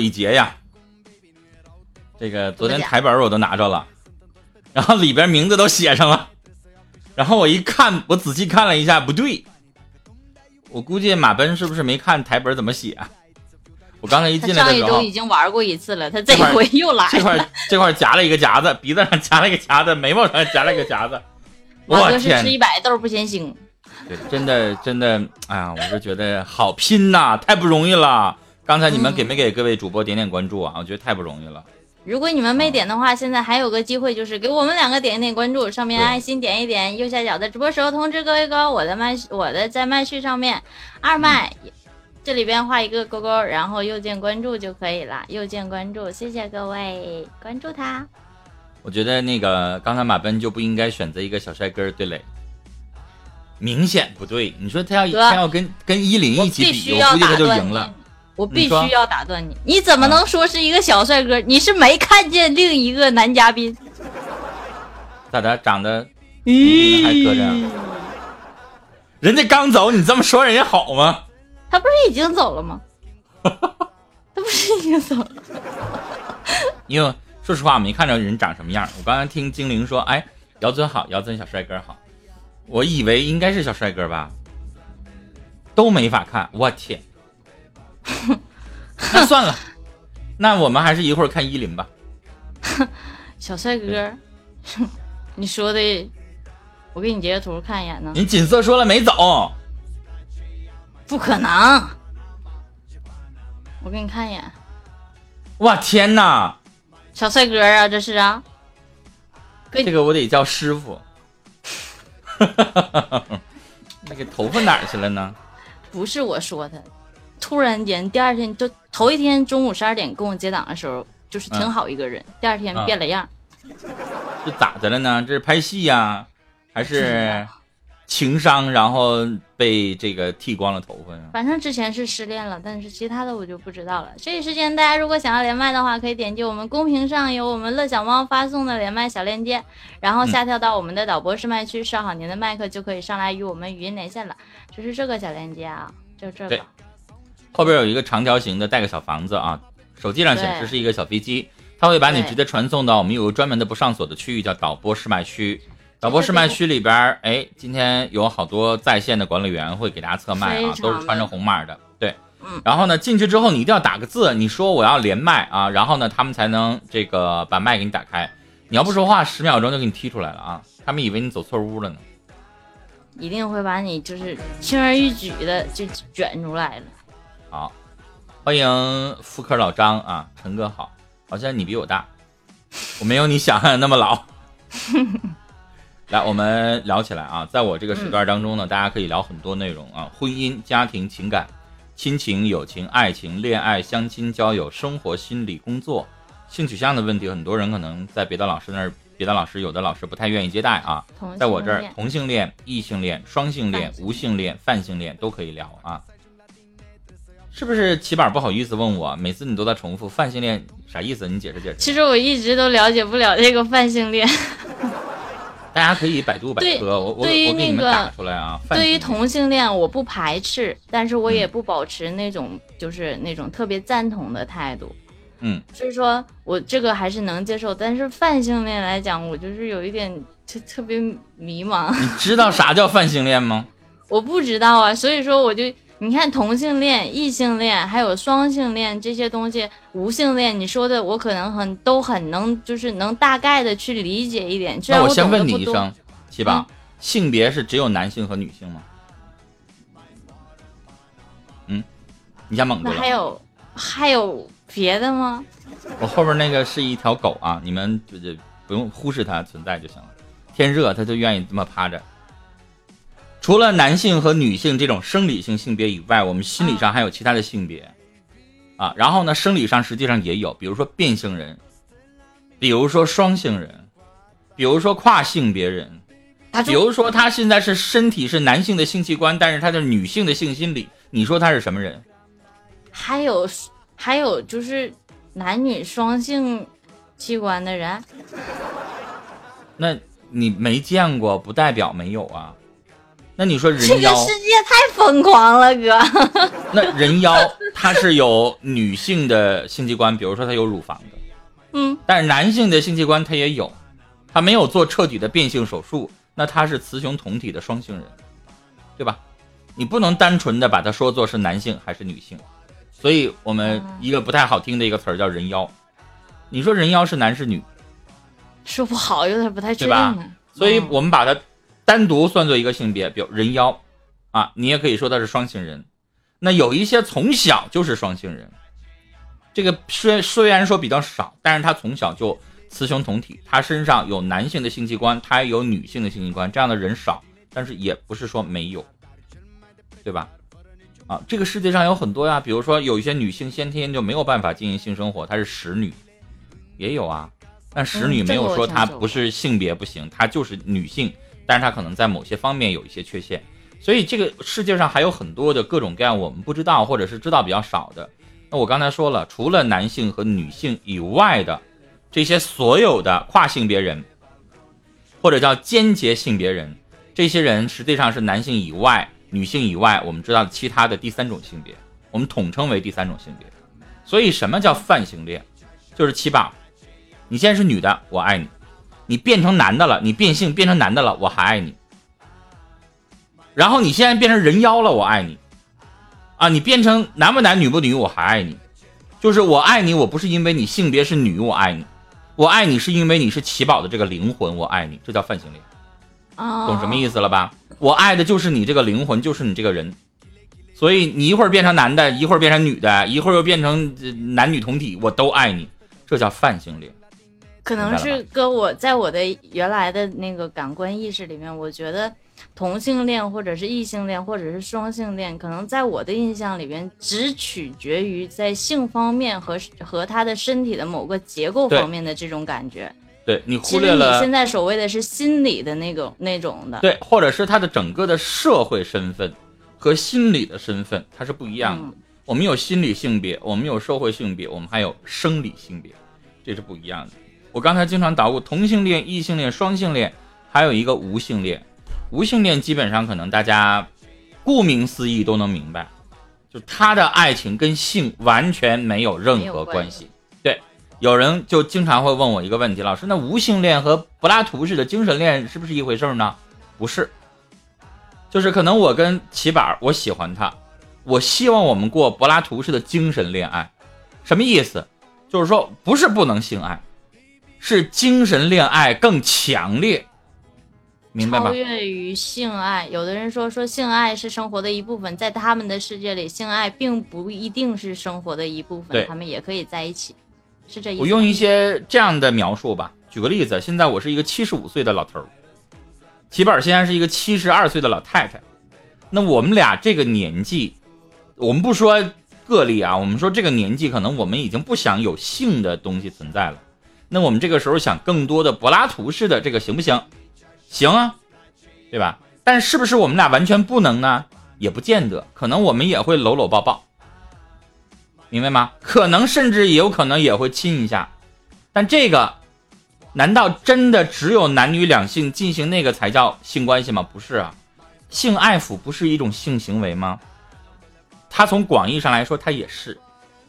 一节呀。这个昨天台本我都拿着了，然后里边名字都写上了，然后我一看，我仔细看了一下，不对，我估计马奔是不是没看台本怎么写？我刚才一进来的时候，上一周已经玩过一次了，他这回又来了。这块这块夹了一个夹子，鼻子上夹了一个夹子，眉毛上夹了一个夹子。我哥是吃一百豆不嫌腥。对，真的真的，哎呀，我是觉得好拼呐，太不容易了。刚才你们给没给各位主播点点关注啊？我觉得太不容易了。如果你们没点的话，现在还有个机会，就是给我们两个点一点关注，上面爱心点一点，右下角的直播时候通知各位哥，我的麦我的在麦序上面二麦，这里边画一个勾勾，然后右键关注就可以了，右键关注，谢谢各位关注他。我觉得那个刚才马奔就不应该选择一个小帅哥对垒，明显不对。你说他要他要跟跟依林一起比，我估计他就赢了。我必须要打断你，你怎么能说是一个小帅哥？你是没看见另一个男嘉宾？咋的？长得咦还搁这？人家刚走，你这么说人家好吗？他不是已经走了吗？他不是已经走了？因为说实话，我没看着人长什么样。我刚才听精灵说，哎，姚尊好，姚尊小帅哥好，我以为应该是小帅哥吧，都没法看。我天！那算了，那我们还是一会儿看依林吧。小帅哥，你说的，我给你截个图看一眼呢。你锦瑟说了没走？不可能，我给你看一眼。哇天哪！小帅哥啊，这是啊。这个我得叫师傅。那个头发哪儿去了呢？不是我说的。突然间，第二天就头一天中午十二点跟我接档的时候，就是挺好一个人。第二天变了样，这咋的了呢？这是拍戏呀，还是情商？然后被这个剃光了头发呀？反正之前是失恋了，但是其他的我就不知道了。这一时间，大家如果想要连麦的话，可以点击我们公屏上有我们乐小猫发送的连麦小链接，然后下跳到我们的导播试麦区，设好您的麦克，就可以上来与我们语音连线了。就是这个小链接啊，就这个。后边有一个长条形的带个小房子啊，手机上显示是一个小飞机，它会把你直接传送到我们有个专门的不上锁的区域，叫导播试麦区。导播试麦区里边，哎，今天有好多在线的管理员会给大家测麦啊，都是穿着红码的。对，嗯。然后呢，进去之后你一定要打个字，你说我要连麦啊，然后呢，他们才能这个把麦给你打开。你要不说话，十秒钟就给你踢出来了啊！他们以为你走错屋了呢。一定会把你就是轻而易举的就卷出来了。好，欢迎妇科老张啊，陈哥好，好像你比我大，我没有你想象的那么老。来，我们聊起来啊，在我这个时段当中呢，大家可以聊很多内容啊，婚姻、家庭、情感、亲情、友情、爱情、恋爱、相亲、交友、生活、心理、工作、性取向的问题，很多人可能在别的老师那儿，别的老师有的老师不太愿意接待啊，在我这儿，同性恋、异性恋、双性恋、无性恋、泛性恋都可以聊啊。是不是起板不好意思问我？每次你都在重复泛性恋啥意思？你解释解释。其实我一直都了解不了这个泛性恋。大家可以百度百科，我我我给你们打出来啊。对于同性恋，我不排斥，但是我也不保持那种就是那种特别赞同的态度。嗯。所以说我这个还是能接受，但是泛性恋来讲，我就是有一点特特别迷茫。你知道啥叫泛性恋吗？我不知道啊，所以说我就。你看同性恋、异性恋，还有双性恋这些东西，无性恋，你说的我可能很都很能，就是能大概的去理解一点。那我先问你一声，七宝，性别是只有男性和女性吗？嗯，你家猛子了。还有还有别的吗？我后边那个是一条狗啊，你们就就不用忽视它存在就行了。天热，它就愿意这么趴着。除了男性和女性这种生理性性别以外，我们心理上还有其他的性别，啊，然后呢，生理上实际上也有，比如说变性人，比如说双性人，比如说跨性别人，比如说他现在是身体是男性的性器官，但是他的女性的性心理，你说他是什么人？还有还有就是男女双性器官的人，那你没见过不代表没有啊。那你说人妖，这个世界太疯狂了，哥。那人妖它是有女性的性器官，比如说它有乳房的，嗯，但是男性的性器官它也有，他没有做彻底的变性手术，那他是雌雄同体的双性人，对吧？你不能单纯的把它说作是男性还是女性，所以我们一个不太好听的一个词儿叫人妖。你说人妖是男是女？说不好，有点不太确对吧定。所以嗯我们把它单独算作一个性别，比如人妖，啊，你也可以说他是双性人。那有一些从小就是双性人，这个虽虽然说比较少，但是他从小就雌雄同体，他身上有男性的性器官，他也有女性的性器官，这样的人少，但是也不是说没有，对吧？啊，这个世界上有很多呀，比如说有一些女性先天就没有办法进行性生活，她是使女，也有啊。但使女嗯没有说她不是性别不行，她就是女性，但是她可能在某些方面有一些缺陷。所以这个世界上还有很多的各种各样我们不知道或者是知道比较少的。那我刚才说了，除了男性和女性以外的这些所有的跨性别人，或者叫间接性别人，这些人实际上是男性以外、女性以外，我们知道其他的第三种性别，我们统称为第三种性别。所以什么叫泛性恋？就是七宝，你现在是女的，我爱你；你变成男的了，你变性变成男的了，我还爱你。然后你现在变成人妖了，我爱你。啊，你变成男不男女不女，我还爱你。就是我爱你，我不是因为你性别是女，我爱你，我爱你是因为你是奇宝的这个灵魂，我爱你，这叫泛性恋。懂什么意思了吧？我爱的就是你这个灵魂，就是你这个人。所以你一会儿变成男的，一会儿变成女的，一会儿又变成男女同体，我都爱你，这叫泛性恋。可能是跟我在我的原来的那个感官意识里面，我觉得同性恋或者是异性恋或者是双性恋，可能在我的印象里边只取决于在性方面和和他的身体的某个结构方面的这种感觉。对你忽略了现在所谓的是心理的那种那种的，对，或者是他的整个的社会身份和心理的身份，它是不一样的。嗯我们有心理性别，我们有社会性别，我们还有生理性别，这是不一样的。我刚才经常捣鼓同性恋、异性恋、双性恋，还有一个无性恋。无性恋基本上可能大家顾名思义都能明白，就是他的爱情跟性完全没有任何关关系。对，有人就经常会问我一个问题，老师，那无性恋和柏拉图式的精神恋是不是一回事呢？不是，就是可能我跟齐板儿，我喜欢他，我希望我们过柏拉图式的精神恋爱，什么意思？就是说不是不能性爱，是精神恋爱更强烈，明白吧超？越于性爱。有的人说说性爱是生活的一部分，在他们的世界里，性爱并不一定是生活的一部分，他们也可以在一起，是这意思。我用一些这样的描述吧，举个例子，现在我是一个七十五岁的老头儿，齐宝儿现在是一个七十二岁的老太太，那我们俩这个年纪，我们不说个例啊，我们说这个年纪，可能我们已经不想有性的东西存在了。那我们这个时候想更多的柏拉图式的这个行不行？行啊，对吧？但是不是我们俩完全不能呢？也不见得，可能我们也会搂搂抱抱，明白吗？可能甚至也有可能也会亲一下，但这个难道真的只有男女两性进行那个才叫性关系吗？不是啊，性爱抚不是一种性行为吗？它从广义上来说，它也是。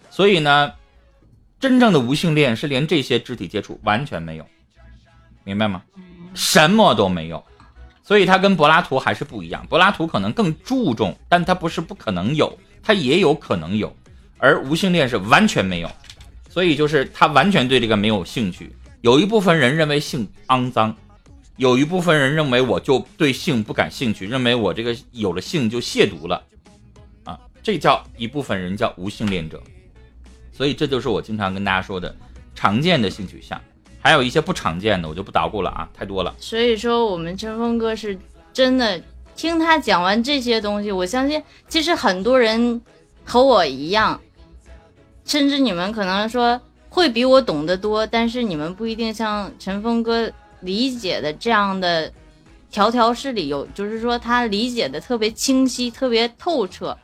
所以呢，真正的无性恋是连这些肢体接触完全没有，明白吗？什么都没有。所以他跟柏拉图还是不一样，柏拉图可能更注重，但他不是不可能有，他也有可能有，而无性恋是完全没有。所以就是他完全对这个没有兴趣。有一部分人认为性肮脏，有一部分人认为我就对性不感兴趣，认为我这个有了性就亵渎了，啊，这叫一部分人叫无性恋者。所以这就是我经常跟大家说的常见的性取向，还有一些不常见的，我就不捣鼓了啊，太多了。所以说，我们陈峰哥是真的听他讲完这些东西，我相信其实很多人和我一样，甚至你们可能说会比我懂得多，但是你们不一定像陈峰哥理解的这样的条条是理，有就是说他理解的特别清晰、特别透彻。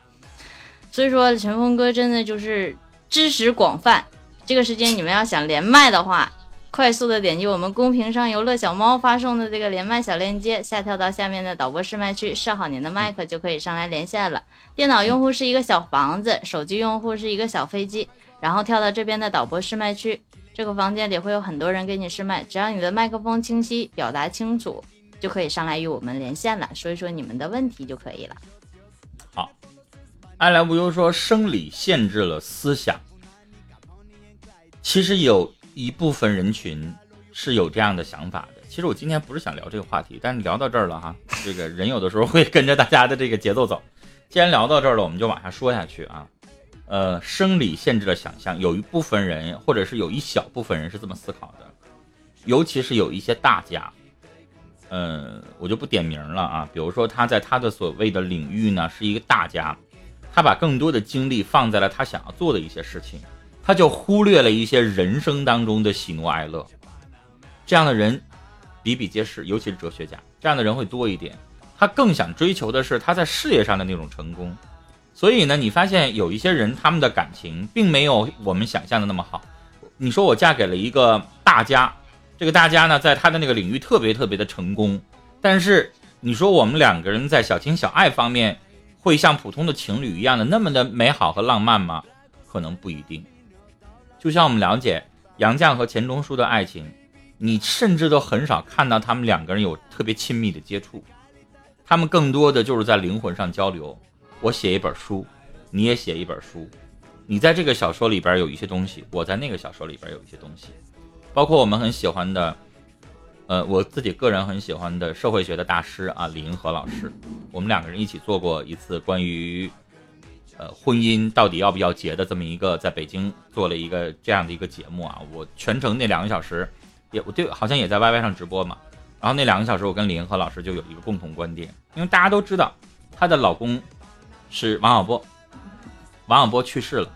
所以说，陈峰哥真的就是知识广泛。这个时间你们要想连麦的话，快速的点击我们公屏上由乐小猫发送的这个连麦小链接，下跳到下面的导播试麦区，设好您的麦克就可以上来连线了。电脑用户是一个小房子，手机用户是一个小飞机，然后跳到这边的导播试麦区，这个房间里会有很多人给你试麦，只要你的麦克风清晰，表达清楚，就可以上来与我们连线了，说一说你们的问题就可以了。爱来无忧说生理限制了思想，其实有一部分人群是有这样的想法的。其实我今天不是想聊这个话题，但是聊到这儿了哈，这个人有的时候会跟着大家的这个节奏走。既然聊到这儿了，我们就往下说下去啊。呃，生理限制了想象，有一部分人或者是有一小部分人是这么思考的，尤其是有一些大家，嗯，我就不点名了啊。比如说他在他的所谓的领域呢是一个大家，他把更多的精力放在了他想要做的一些事情，他就忽略了一些人生当中的喜怒哀乐。这样的人比比皆是，尤其是哲学家，这样的人会多一点。他更想追求的是他在事业上的那种成功。所以呢，你发现有一些人，他们的感情并没有我们想象的那么好。你说我嫁给了一个大家，这个大家呢，在他的那个领域特别特别的成功，但是你说我们两个人在小情小爱方面，会像普通的情侣一样的那么的美好和浪漫吗？可能不一定。就像我们了解杨绛和钱钟书的爱情，你甚至都很少看到他们两个人有特别亲密的接触，他们更多的就是在灵魂上交流。我写一本书，你也写一本书，你在这个小说里边有一些东西，我在那个小说里边有一些东西，包括我们很喜欢的，呃，我自己个人很喜欢的社会学的大师啊，李银河老师，我们两个人一起做过一次关于，呃，婚姻到底要不要结的这么一个，在北京做了一个这样的一个节目啊，我全程那两个小时，也我对好像也在 YY 上直播嘛，然后那两个小时我跟李银河老师就有一个共同观点，因为大家都知道她的老公。是王小波，王小波去世了，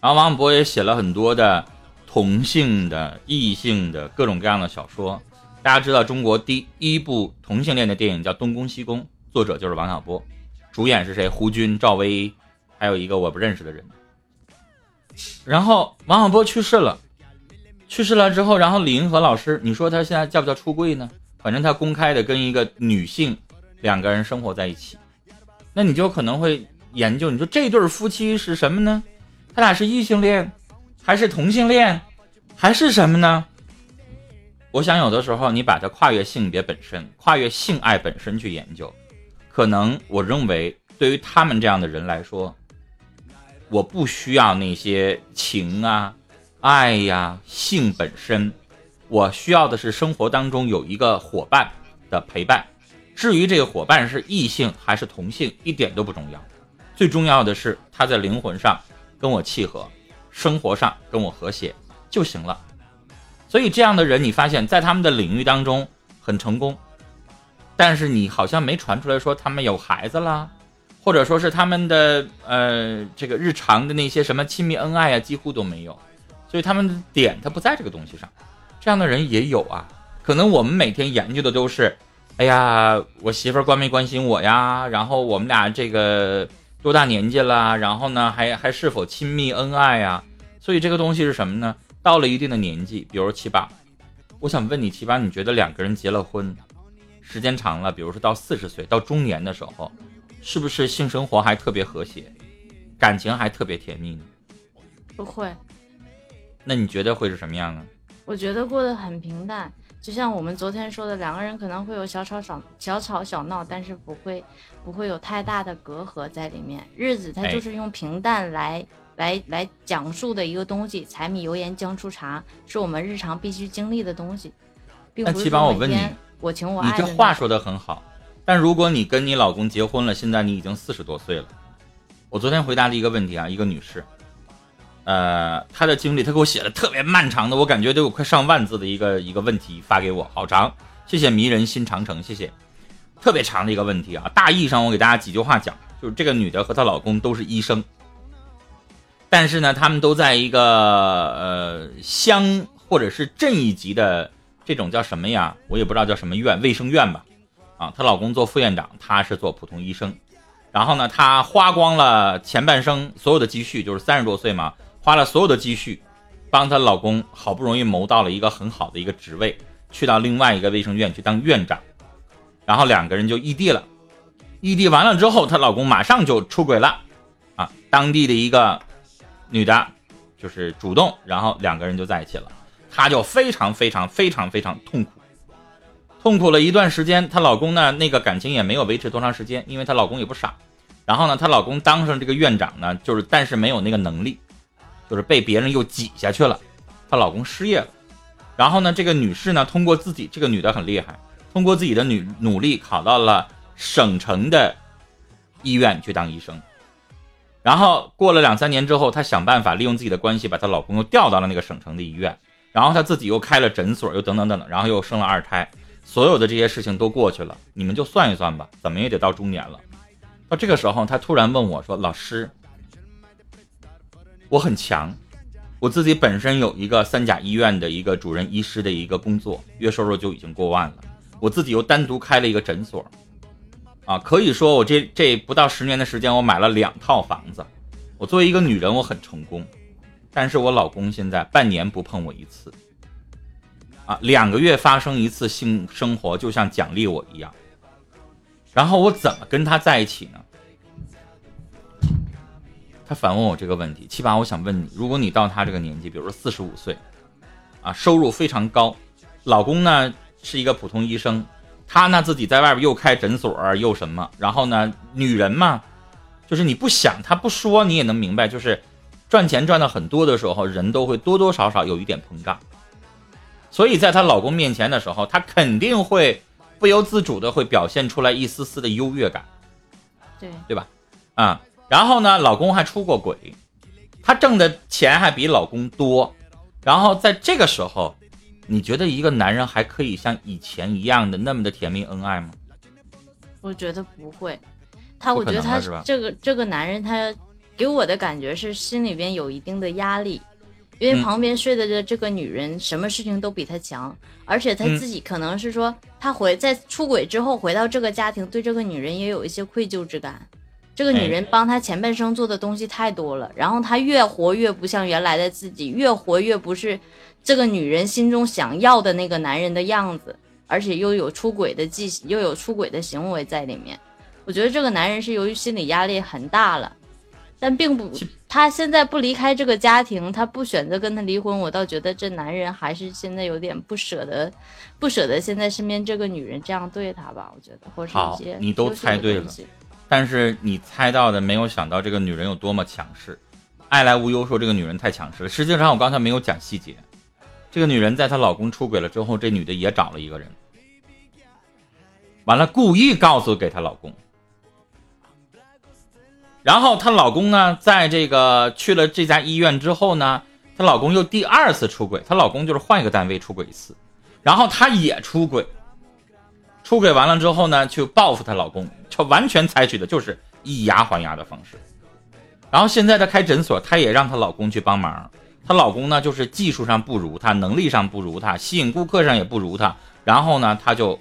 然后王小波也写了很多的同性的、异性的各种各样的小说。大家知道中国第一部同性恋的电影叫《东宫西宫》，作者就是王小波，主演是谁？胡军、赵薇，还有一个我不认识的人。然后王小波去世了，去世了之后，然后李银河老师，你说他现在叫不叫出柜呢？反正他公开的跟一个女性两个人生活在一起。那你就可能会研究，你说这对夫妻是什么呢？他俩是异性恋，还是同性恋，还是什么呢？我想有的时候你把它跨越性别本身，跨越性爱本身去研究，可能我认为对于他们这样的人来说，我不需要那些情啊、爱呀、性本身，我需要的是生活当中有一个伙伴的陪伴。至于这个伙伴是异性还是同性，一点都不重要，最重要的是他在灵魂上跟我契合，生活上跟我和谐就行了。所以这样的人，你发现在他们的领域当中很成功，但是你好像没传出来说他们有孩子啦，或者说是他们的呃这个日常的那些什么亲密恩爱啊，几乎都没有。所以他们的点他不在这个东西上，这样的人也有啊。可能我们每天研究的都是。哎呀，我媳妇儿关没关心我呀？然后我们俩这个多大年纪了？然后呢，还还是否亲密恩爱呀？所以这个东西是什么呢？到了一定的年纪，比如七八，我想问你，七八，你觉得两个人结了婚，时间长了，比如说到四十岁，到中年的时候，是不是性生活还特别和谐，感情还特别甜蜜呢？不会。那你觉得会是什么样呢？我觉得过得很平淡。就像我们昨天说的，两个人可能会有小吵小小吵小闹，但是不会不会有太大的隔阂在里面。日子它就是用平淡来来来讲述的一个东西，柴米油盐酱醋茶是我们日常必须经历的东西，并不是我问你，我情我爱。你这话说的很好，但如果你跟你老公结婚了，现在你已经四十多岁了，我昨天回答了一个问题啊，一个女士。呃，她的经历，她给我写了特别漫长的，我感觉都有快上万字的一个一个问题发给我，好长。谢谢迷人心长城，谢谢。特别长的一个问题啊，大意上我给大家几句话讲，就是这个女的和她老公都是医生，但是呢，他们都在一个呃乡或者是镇一级的这种叫什么呀？我也不知道叫什么院，卫生院吧。啊，她老公做副院长，她是做普通医生。然后呢，她花光了前半生所有的积蓄，就是三十多岁嘛。花了所有的积蓄，帮她老公好不容易谋到了一个很好的一个职位，去到另外一个卫生院去当院长，然后两个人就异地了。异地完了之后，她老公马上就出轨了，啊，当地的一个女的，就是主动，然后两个人就在一起了。她就非常非常非常非常痛苦，痛苦了一段时间。她老公呢，那个感情也没有维持多长时间，因为她老公也不傻。然后呢，她老公当上这个院长呢，就是但是没有那个能力，就是被别人又挤下去了。她老公失业了。然后呢，这个女士呢，通过自己这个女的很厉害，通过自己的女努力考到了。省城的医院去当医生，然后过了两三年之后，她想办法利用自己的关系，把她老公又调到了那个省城的医院，然后她自己又开了诊所，又等等等等，然后又生了二胎，所有的这些事情都过去了，你们就算一算吧，怎么也得到中年了。到这个时候，她突然问我说：“老师，我很强，我自己本身有一个三甲医院的一个主任医师的一个工作，月收入就已经过万了，我自己又单独开了一个诊所。”啊，可以说我这这不到十年的时间，我买了两套房子。我作为一个女人，我很成功，但是我老公现在半年不碰我一次，啊，两个月发生一次性生活就像奖励我一样。然后我怎么跟他在一起呢？他反问我这个问题，七八，我想问你，如果你到他这个年纪，比如说四十五岁，啊，收入非常高，老公呢是一个普通医生。他呢自己在外边又开诊所又什么，然后呢，女人嘛，就是你不想他不说你也能明白，就是赚钱赚的很多的时候，人都会多多少少有一点膨胀。所以在她老公面前的时候，她肯定会不由自主的会表现出来一丝丝的优越感，对对吧？啊，然后呢，老公还出过轨，她挣的钱还比老公多，然后在这个时候。你觉得一个男人还可以像以前一样的那么的甜蜜恩爱吗？我觉得不会，他我觉得他这个这个男人他给我的感觉是心里边有一定的压力，因为旁边睡的这这个女人什么事情都比他强，而且他自己可能是说他回在出轨之后回到这个家庭，对这个女人也有一些愧疚之感。这个女人帮他前半生做的东西太多了，然后他越活越不像原来的自己，越活越不是。这个女人心中想要的那个男人的样子，而且又有出轨的迹，又有出轨的行为在里面。我觉得这个男人是由于心理压力很大了，但并不，他现在不离开这个家庭，他不选择跟他离婚，我倒觉得这男人还是现在有点不舍得，不舍得现在身边这个女人这样对他吧？我觉得，或是一些你都猜对了，但是你猜到的没有想到这个女人有多么强势。爱来无忧说这个女人太强势了，实际上我刚才没有讲细节。这个女人在她老公出轨了之后，这女的也找了一个人，完了故意告诉给她老公，然后她老公呢，在这个去了这家医院之后呢，她老公又第二次出轨，她老公就是换一个单位出轨一次，然后她也出轨，出轨完了之后呢，去报复她老公，就完全采取的就是以牙还牙的方式，然后现在她开诊所，她也让她老公去帮忙。她老公呢，就是技术上不如她，能力上不如她，吸引顾客上也不如她。然后呢，她就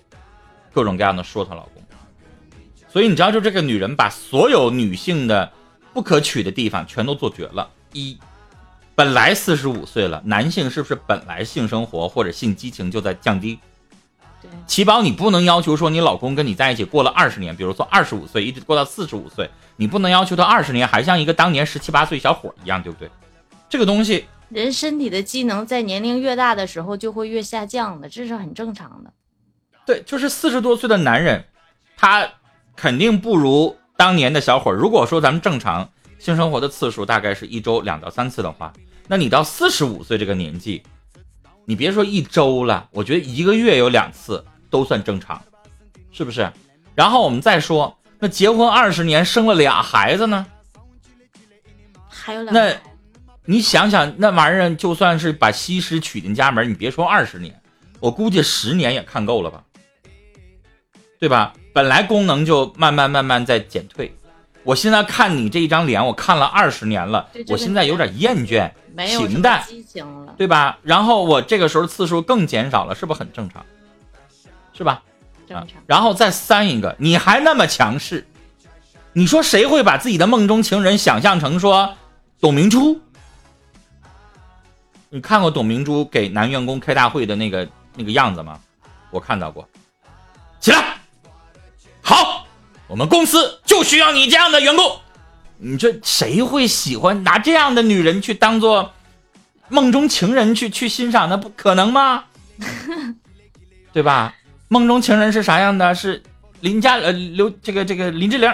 各种各样的说她老公。所以你知道，就这个女人把所有女性的不可取的地方全都做绝了。一，本来四十五岁了，男性是不是本来性生活或者性激情就在降低？对，奇宝，你不能要求说你老公跟你在一起过了二十年，比如说二十五岁一直过到四十五岁，你不能要求他二十年还像一个当年十七八岁小伙一样，对不对？这个东西，人身体的机能在年龄越大的时候就会越下降的，这是很正常的。对，就是四十多岁的男人，他肯定不如当年的小伙。如果说咱们正常性生活的次数大概是一周两到三次的话，那你到四十五岁这个年纪，你别说一周了，我觉得一个月有两次都算正常，是不是？然后我们再说，那结婚二十年生了俩孩子呢？还有两那。你想想，那玩意儿就算是把西施娶进家门，你别说二十年，我估计十年也看够了吧，对吧？本来功能就慢慢慢慢在减退，我现在看你这一张脸，我看了二十年了，我现在有点厌倦，平淡，对吧？然后我这个时候次数更减少了，是不是很正常？是吧？正常。然后再三一个，你还那么强势，你说谁会把自己的梦中情人想象成说董明珠？你看过董明珠给男员工开大会的那个那个样子吗？我看到过。起来，好，我们公司就需要你这样的员工。你这谁会喜欢拿这样的女人去当做梦中情人去去欣赏？那不可能吗？对吧？梦中情人是啥样的？是林家呃刘这个这个林志玲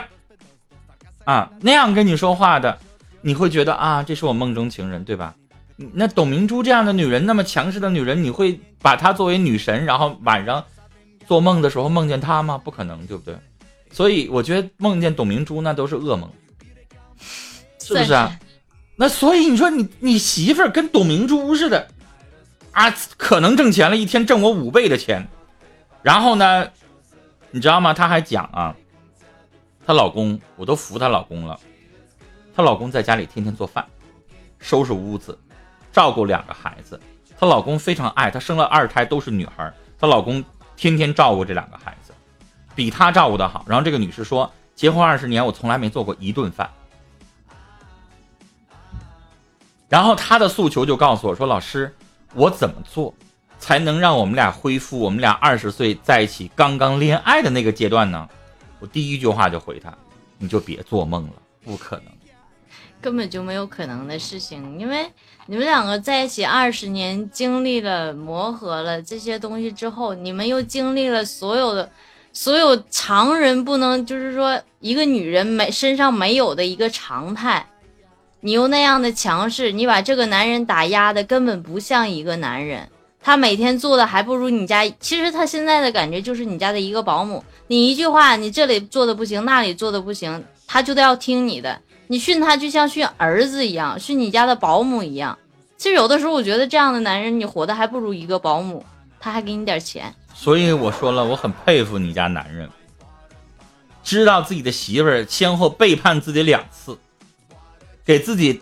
啊那样跟你说话的，你会觉得啊这是我梦中情人，对吧？那董明珠这样的女人，那么强势的女人，你会把她作为女神，然后晚上做梦的时候梦见她吗？不可能，对不对？所以我觉得梦见董明珠那都是噩梦，是不是啊？那所以你说你你媳妇儿跟董明珠似的啊，可能挣钱了，一天挣我五倍的钱，然后呢，你知道吗？她还讲啊，她老公我都服她老公了，她老公在家里天天做饭，收拾屋子。照顾两个孩子，她老公非常爱她，生了二胎都是女孩，她老公天天照顾这两个孩子，比她照顾的好。然后这个女士说，结婚二十年，我从来没做过一顿饭。然后她的诉求就告诉我说，老师，我怎么做才能让我们俩恢复我们俩二十岁在一起刚刚恋爱的那个阶段呢？我第一句话就回她，你就别做梦了，不可能。根本就没有可能的事情，因为你们两个在一起二十年，经历了磨合了这些东西之后，你们又经历了所有的，所有常人不能，就是说一个女人没身上没有的一个常态，你又那样的强势，你把这个男人打压的根本不像一个男人，他每天做的还不如你家，其实他现在的感觉就是你家的一个保姆，你一句话，你这里做的不行，那里做的不行，他就得要听你的。你训他就像训儿子一样，训你家的保姆一样。其实有的时候，我觉得这样的男人，你活的还不如一个保姆，他还给你点钱。所以我说了，我很佩服你家男人，知道自己的媳妇儿先后背叛自己两次，给自己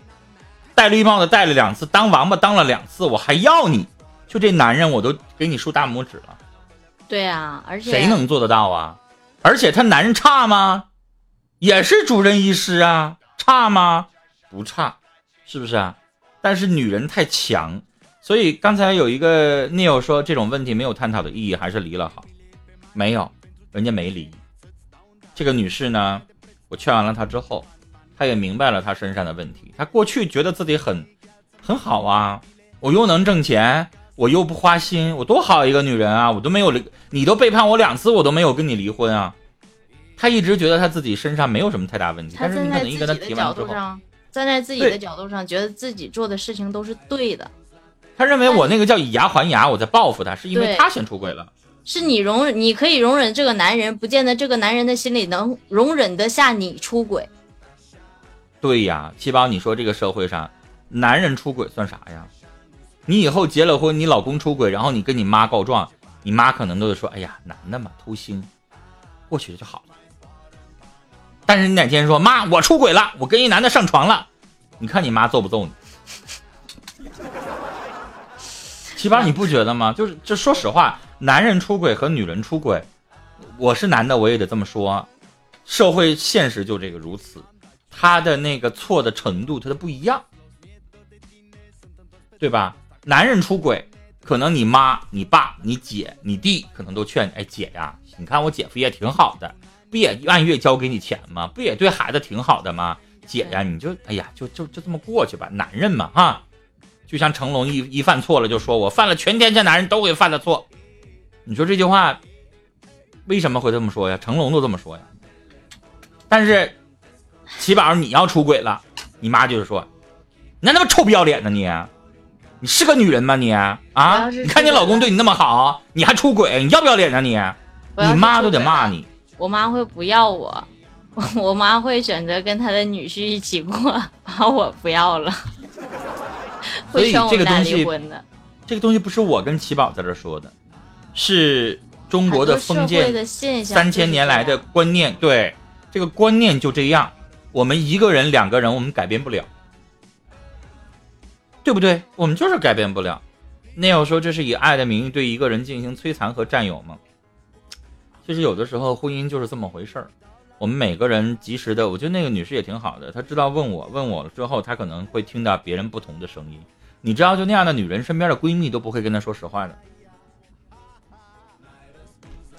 戴绿帽子戴了两次，当王八当了两次，我还要你，就这男人我都给你竖大拇指了。对啊，而且谁能做得到啊？而且他男人差吗？也是主任医师啊。差吗？不差，是不是啊？但是女人太强，所以刚才有一个 Neil 说这种问题没有探讨的意义，还是离了好。没有，人家没离。这个女士呢，我劝完了她之后，她也明白了她身上的问题。她过去觉得自己很很好啊，我又能挣钱，我又不花心，我多好一个女人啊！我都没有离，你都背叛我两次，我都没有跟你离婚啊。他一直觉得他自己身上没有什么太大问题，但是你可能一跟他提完之后，站在自己的角度上，觉得自己做的事情都是对的。他认为我那个叫以牙还牙，我在报复他，是因为他先出轨了。是你容，你可以容忍这个男人，不见得这个男人的心里能容忍得下你出轨。对呀，七宝，你说这个社会上，男人出轨算啥呀？你以后结了婚，你老公出轨，然后你跟你妈告状，你妈可能都会说：“哎呀，男的嘛，偷腥，过去了就好了。”但是你哪天说妈，我出轨了，我跟一男的上床了，你看你妈揍不揍你？七八，你不觉得吗？就是这，说实话，男人出轨和女人出轨，我是男的，我也得这么说，社会现实就这个如此，他的那个错的程度，他的不一样，对吧？男人出轨，可能你妈、你爸、你姐、你弟可能都劝，哎，姐呀，你看我姐夫也挺好的。不也按月交给你钱吗？不也对孩子挺好的吗？姐呀，你就哎呀，就就就这么过去吧。男人嘛，哈，就像成龙一一犯错了，就说我犯了全天下男人都会犯的错。你说这句话为什么会这么说呀？成龙都这么说呀。但是齐宝，你要出轨了，你妈就是说，你那么臭不要脸呢你，你是个女人吗你啊？你看你老公对你那么好，你还出轨，你要不要脸呢你？你妈都得骂你。我妈会不要我，我妈会选择跟她的女婿一起过，把我不要了。所以这个东西，的。这个东西不是我跟奇宝在这说的，是中国的封建三千年来的观念。对，这个观念就这样，我们一个人、两个人，我们改变不了，对不对？我们就是改变不了。那要说这是以爱的名义对一个人进行摧残和占有吗？其实有的时候婚姻就是这么回事儿，我们每个人及时的，我觉得那个女士也挺好的，她知道问我问我了之后，她可能会听到别人不同的声音，你知道，就那样的女人，身边的闺蜜都不会跟她说实话的。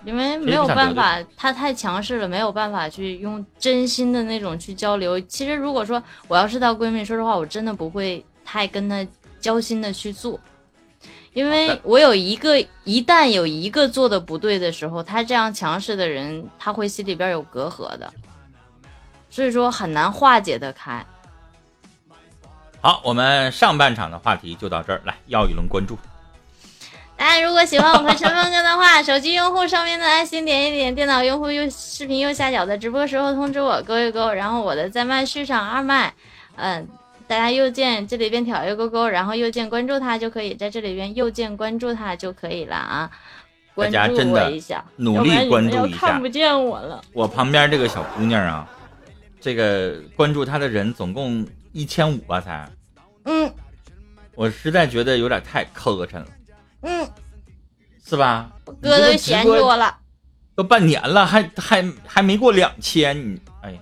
因为没有办法，她太强势了，没有办法去用真心的那种去交流。其实如果说我要是她闺蜜，说实话，我真的不会太跟她交心的去做，因为我有一个，一旦有一个做的不对的时候，他这样强势的人，他会心里边有隔阂的，所以说很难化解的开。好，我们上半场的话题就到这儿，来要一轮关注。大家如果喜欢我和陈峰哥的话，手机用户上面的爱心点一点，电脑用户右视频右下角的直播时候通知我勾一勾，然后我的在麦序上二麦，嗯，大家右键这里边挑一个勾勾，然后右键关注他就可以，在这里边右键关注他就可以了啊。关注我一下，努力关注一下。看不见我了。我旁边这个小姑娘啊，这个关注她的人总共一千五吧才。嗯，我实在觉得有点太磕碜了。嗯，是吧？哥都嫌弃我了，都半年了，还还还没过两千，你哎呀，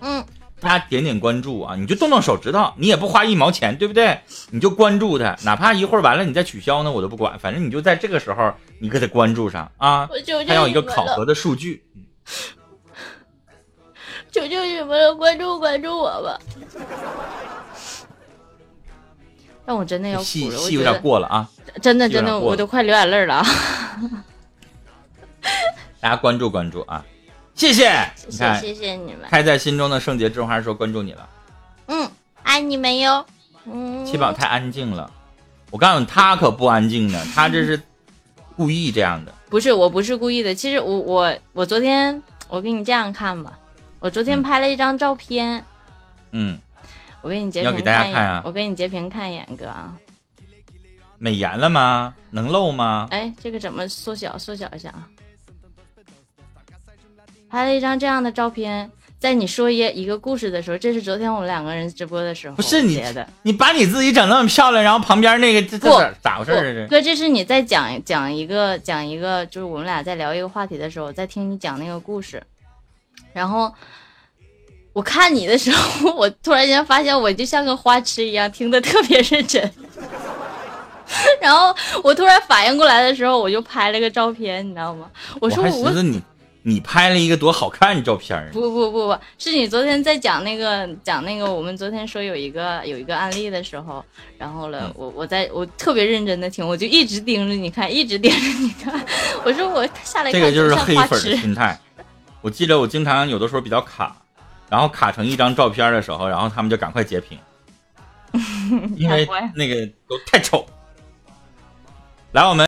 嗯，大家点点关注啊，你就动动手指头，你也不花一毛钱，对不对？你就关注他，哪怕一会儿完了你再取消呢，我都不管，反正你就在这个时候你给他关注上啊，还有一个考核的数据。求求你们了，关注关注我吧。但我真的要戏戏有点过了啊！真的真的，我都快流眼泪了。大家关注关注啊！谢谢，谢谢谢谢你们。开在心中的圣洁之花说关注你了。嗯，爱你们哟。嗯。七宝太安静了，我告诉你，他可不安静呢，他这是故意这样的。不是，我不是故意的。其实我我我昨天我给你这样看吧，我昨天拍了一张照片。嗯。我给你截屏看一眼，我给你截屏看一眼，哥啊。美颜了吗？能露吗？哎，这个怎么缩小？缩小一下啊。拍了一张这样的照片，在你说一一个故事的时候，这是昨天我们两个人直播的时候。不是你的，你把你自己整那么漂亮，然后旁边那个这这咋回事？这是哥，这是你在讲讲一个讲一个，就是我们俩在聊一个话题的时候，在听你讲那个故事，然后。我看你的时候，我突然间发现我就像个花痴一样，听得特别认真。然后我突然反应过来的时候，我就拍了个照片，你知道吗？我说我寻思你，你拍了一个多好看的照片不不不不，是你昨天在讲那个讲那个，我们昨天说有一个有一个案例的时候，然后了，我我在我特别认真的听，我就一直盯着你看，一直盯着你看。我说我下来这个就是黑粉的心态。我记得我经常有的时候比较卡。然后卡成一张照片的时候，然后他们就赶快截屏，因为那个都太丑。来，我们。